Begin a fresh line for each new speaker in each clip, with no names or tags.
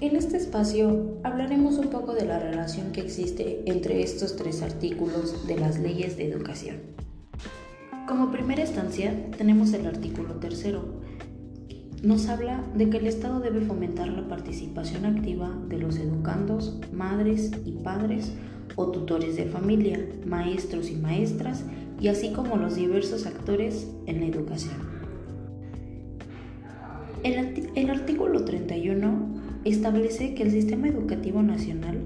este espacio hablaremos un poco de la relación que existe entre estos tres artículos de las leyes de educación. Como primera instancia tenemos el artículo tercero. Nos habla de que el Estado debe fomentar la participación activa de los educandos, madres y padres o tutores de familia, maestros y maestras, y así como los diversos actores en la educación. El, el artículo 31 establece que el sistema educativo nacional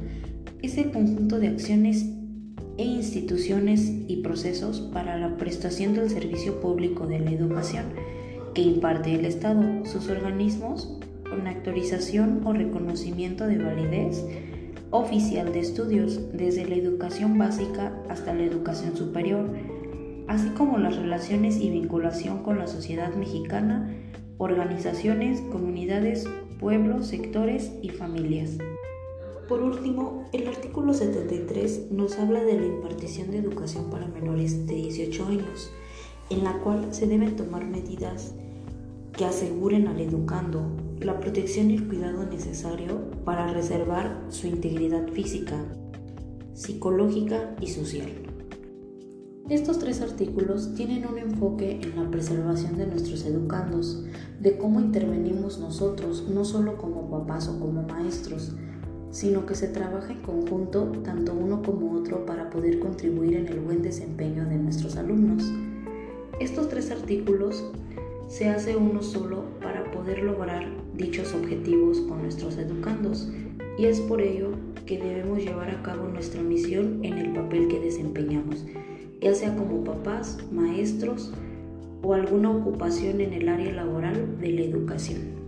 es el conjunto de acciones e instituciones y procesos para la prestación del servicio público de la educación que imparte el Estado, sus organismos, con autorización o reconocimiento de validez oficial de estudios, desde la educación básica hasta la educación superior, así como las relaciones y vinculación con la sociedad mexicana, organizaciones, comunidades, pueblos, sectores y familias. Por último, el artículo 73 nos habla de la impartición de educación para menores de 18 años, en la cual se deben tomar medidas que aseguren al educando la protección y el cuidado necesario para reservar su integridad física, psicológica y social. Estos tres artículos tienen un enfoque en la preservación de nuestros educandos, de cómo intervenimos nosotros, no solo como papás o como maestros, sino que se trabaja en conjunto tanto uno como otro para poder contribuir en el buen desempeño de nuestros alumnos. Estos tres artículos se hace uno solo para poder lograr dichos objetivos con nuestros educandos y es por ello que debemos llevar a cabo nuestra misión en el papel que desempeñamos ya sea como papás, maestros o alguna ocupación en el área laboral de la educación.